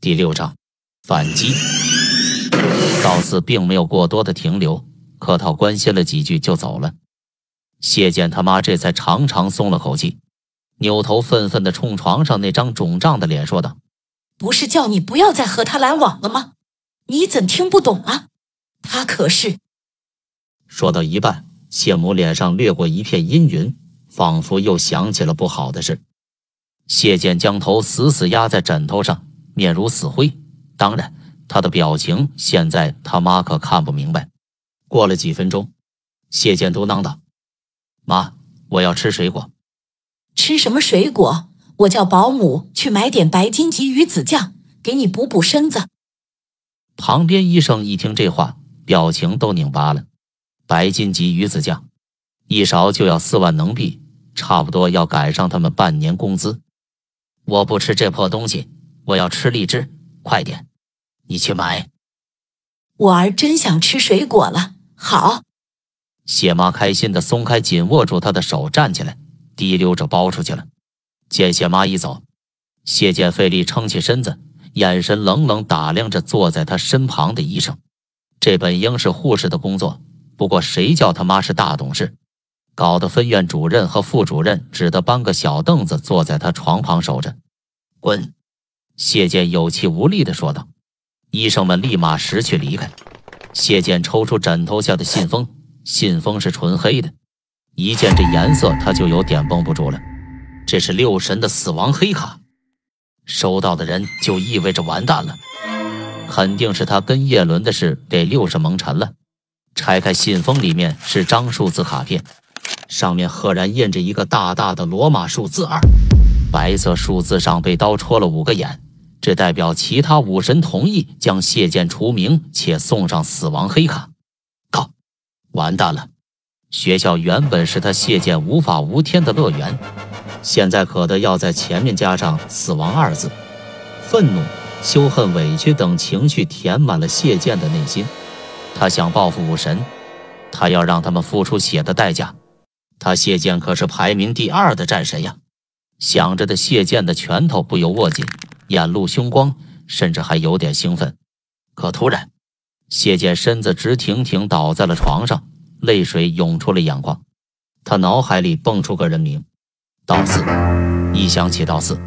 第六章反击。道四并没有过多的停留，客套关心了几句就走了。谢剑他妈这才长长松了口气，扭头愤愤的冲床上那张肿胀的脸说道：“不是叫你不要再和他来往了吗？你怎听不懂啊？他可是……”说到一半，谢母脸上掠过一片阴云，仿佛又想起了不好的事。谢剑将头死死压在枕头上，面如死灰。当然，他的表情现在他妈可看不明白。过了几分钟，谢建嘟囔道。妈，我要吃水果。吃什么水果？我叫保姆去买点白金级鱼子酱，给你补补身子。旁边医生一听这话，表情都拧巴了。白金级鱼子酱，一勺就要四万能币，差不多要赶上他们半年工资。我不吃这破东西，我要吃荔枝。快点，你去买。我儿真想吃水果了。好。谢妈开心的松开紧握住他的手，站起来，滴溜着包出去了。见谢妈一走，谢剑费力撑起身子，眼神冷冷打量着坐在他身旁的医生。这本应是护士的工作，不过谁叫他妈是大董事，搞得分院主任和副主任只得搬个小凳子坐在他床旁守着。滚！谢剑有气无力地说道。医生们立马识趣离开。谢剑抽出枕头下的信封。信封是纯黑的，一见这颜色，他就有点绷不住了。这是六神的死亡黑卡，收到的人就意味着完蛋了，肯定是他跟叶伦的事给六神蒙尘了。拆开信封，里面是张数字卡片，上面赫然印着一个大大的罗马数字二，白色数字上被刀戳了五个眼，这代表其他武神同意将谢剑除名，且送上死亡黑卡。靠完蛋了！学校原本是他谢剑无法无天的乐园，现在可得要在前面加上“死亡”二字。愤怒、羞恨、委屈等情绪填满了谢剑的内心。他想报复武神，他要让他们付出血的代价。他谢剑可是排名第二的战神呀！想着的谢剑的拳头不由握紧，眼露凶光，甚至还有点兴奋。可突然，谢剑身子直挺挺倒在了床上，泪水涌出了眼眶。他脑海里蹦出个人名：道四。一想起道四，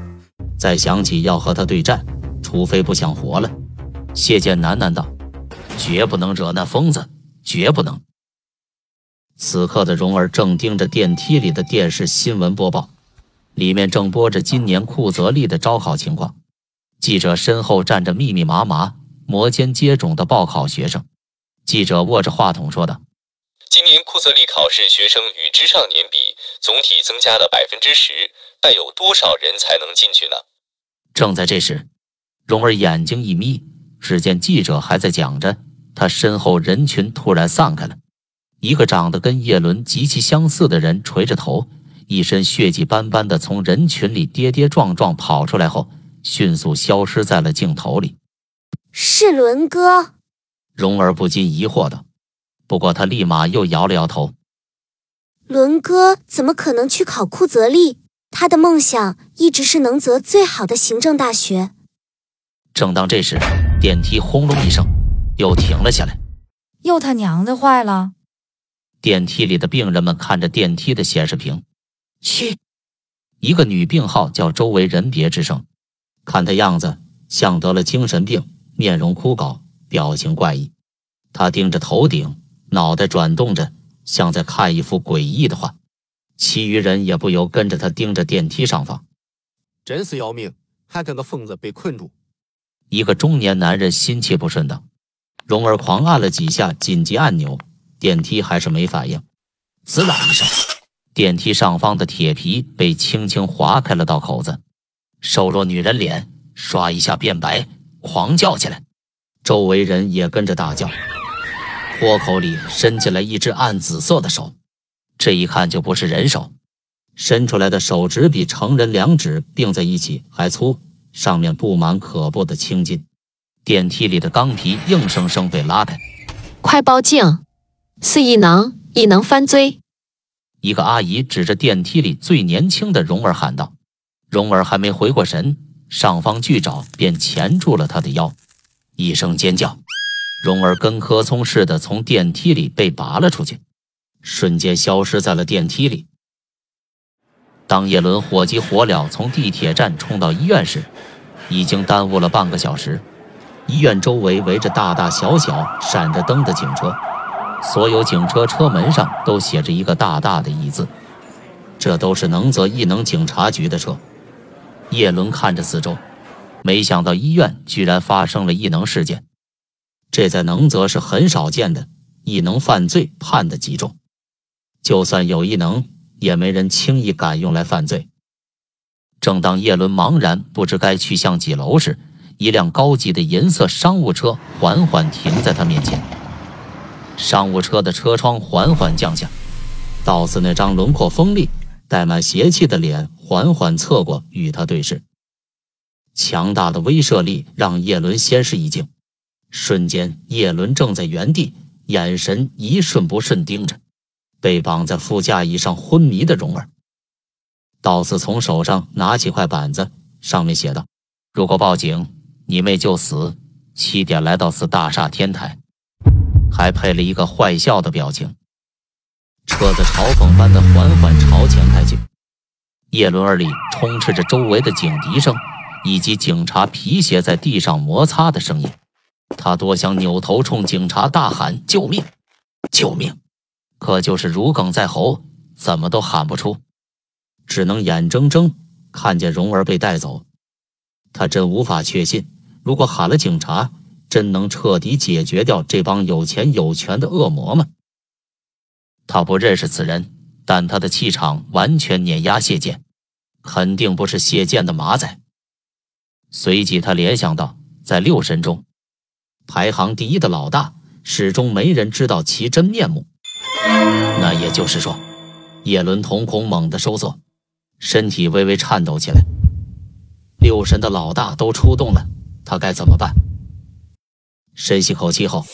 再想起要和他对战，除非不想活了。谢剑喃喃道：“绝不能惹那疯子，绝不能。”此刻的蓉儿正盯着电梯里的电视新闻播报，里面正播着今年库泽利的招考情况。记者身后站着密密麻麻。摩肩接踵的报考学生，记者握着话筒说道：“今年库泽利考试学生与之上年比，总体增加了百分之十，但有多少人才能进去呢？”正在这时，蓉儿眼睛一眯，只见记者还在讲着，他身后人群突然散开了。一个长得跟叶伦极其相似的人垂着头，一身血迹斑斑的从人群里跌跌撞撞跑出来后，迅速消失在了镜头里。是伦哥，蓉儿不禁疑惑道。不过他立马又摇了摇头。伦哥怎么可能去考库泽利？他的梦想一直是能泽最好的行政大学。正当这时，电梯轰隆一声，又停了下来。又他娘的坏了！电梯里的病人们看着电梯的显示屏，去，一个女病号叫周围人别吱声，看他样子像得了精神病。面容枯槁，表情怪异，他盯着头顶，脑袋转动着，像在看一幅诡异的画。其余人也不由跟着他盯着电梯上方。真是要命，还跟个疯子被困住。一个中年男人心气不顺道。蓉儿狂按了几下紧急按钮，电梯还是没反应。滋啦一声，电梯上方的铁皮被轻轻划开了道口子，瘦弱女人脸刷一下变白。狂叫起来，周围人也跟着大叫。豁口里伸进来一只暗紫色的手，这一看就不是人手，伸出来的手指比成人两指并在一起还粗，上面布满可怖的青筋。电梯里的钢皮硬生生被拉开。快报警！是异能，异能犯罪！一个阿姨指着电梯里最年轻的蓉儿喊道。蓉儿还没回过神。上方巨爪便钳住了他的腰。一声尖叫，蓉儿跟棵葱似的从电梯里被拔了出去，瞬间消失在了电梯里。当叶伦火急火燎从地铁站冲到医院时，已经耽误了半个小时。医院周围围着大大小小、闪着灯的警车，所有警车车门上都写着一个大大的“一”字，这都是能泽异能警察局的车。叶伦看着四周，没想到医院居然发生了异能事件，这在能泽是很少见的。异能犯罪判的极重，就算有异能，也没人轻易敢用来犯罪。正当叶伦茫然不知该去向几楼时，一辆高级的银色商务车缓缓停在他面前。商务车的车窗缓缓降下，道士那张轮廓锋利、带满邪气的脸缓缓侧过，与他对视。强大的威慑力让叶伦先是一惊，瞬间，叶伦正在原地，眼神一瞬不瞬盯着被绑在副驾椅上昏迷的蓉儿。道士从手上拿起块板子，上面写道：“如果报警。”你妹就死，七点来到此大厦天台，还配了一个坏笑的表情。车子嘲讽般的缓缓，叶轮儿里充斥着周围的警笛声，以及警察皮鞋在地上摩擦的声音。他多想扭头冲警察大喊救命，救命，可就是如鲠在喉，怎么都喊不出，只能眼睁睁看见蓉儿被带走。他真无法确信。如果喊了警察，真能彻底解决掉这帮有钱有权的恶魔吗？他不认识此人，但他的气场完全碾压谢剑，肯定不是谢剑的马仔。随即他联想到，在六神中，排行第一的老大始终没人知道其真面目。那也就是说，叶伦瞳孔猛地收缩，身体微微颤抖起来。六神的老大都出动了。他该怎么办？深吸口气后，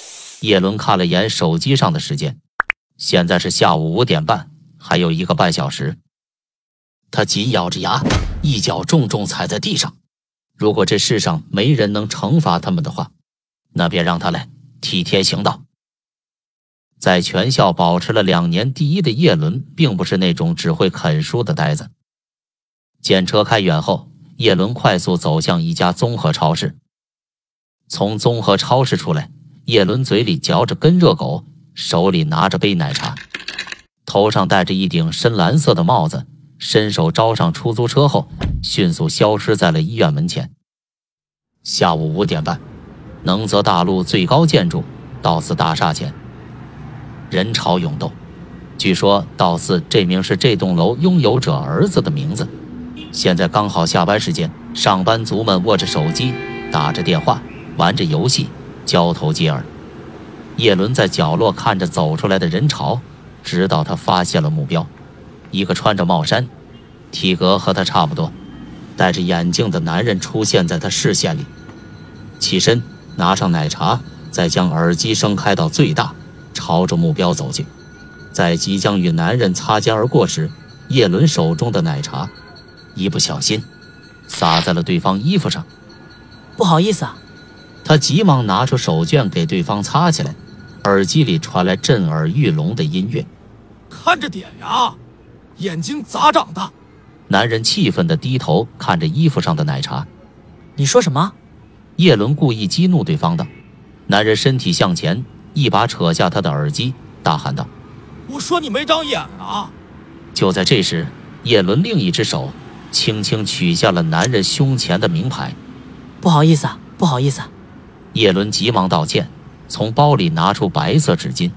叶伦看了眼手机上的时间，现在是下午五点半，还有一个半小时。他紧咬着牙，一脚重重踩在地上。如果这世上没人能惩罚他们的话，那便让他来替天行道。在全校保持了两年第一的叶伦，并不是那种只会啃书的呆子。见车开远后。叶伦快速走向一家综合超市。从综合超市出来，叶伦嘴里嚼着根热狗，手里拿着杯奶茶，头上戴着一顶深蓝色的帽子，伸手招上出租车后，迅速消失在了医院门前。下午五点半，能泽大陆最高建筑道寺大厦前，人潮涌动。据说道寺这名是这栋楼拥有者儿子的名字。现在刚好下班时间，上班族们握着手机，打着电话，玩着游戏，交头接耳。叶伦在角落看着走出来的人潮，直到他发现了目标，一个穿着帽衫、体格和他差不多、戴着眼镜的男人出现在他视线里。起身，拿上奶茶，再将耳机声开到最大，朝着目标走去。在即将与男人擦肩而过时，叶伦手中的奶茶。一不小心，洒在了对方衣服上。不好意思啊，他急忙拿出手绢给对方擦起来，耳机里传来震耳欲聋的音乐。看着点呀，眼睛咋长的？男人气愤地低头看着衣服上的奶茶。你说什么？叶伦故意激怒对方道。男人身体向前，一把扯下他的耳机，大喊道：“我说你没长眼啊！”就在这时，叶伦另一只手。轻轻取下了男人胸前的名牌，不好意思啊，不好意思。啊叶伦急忙道歉，从包里拿出白色纸巾。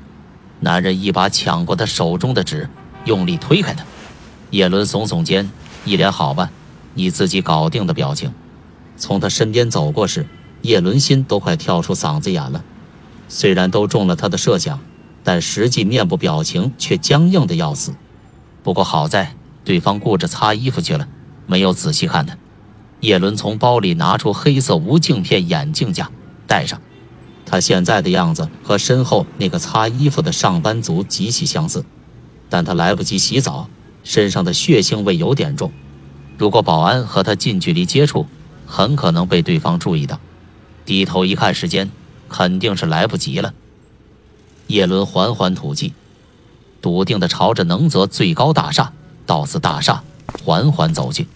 男人一把抢过他手中的纸，用力推开他。叶伦耸耸肩，一脸“好吧，你自己搞定”的表情。从他身边走过时，叶伦心都快跳出嗓子眼了。虽然都中了他的设想，但实际面部表情却僵硬的要死。不过好在对方顾着擦衣服去了。没有仔细看他，叶伦从包里拿出黑色无镜片眼镜架，戴上。他现在的样子和身后那个擦衣服的上班族极其相似，但他来不及洗澡，身上的血腥味有点重。如果保安和他近距离接触，很可能被对方注意到。低头一看时间，肯定是来不及了。叶伦缓缓吐气，笃定地朝着能泽最高大厦——道斯大厦缓缓走去。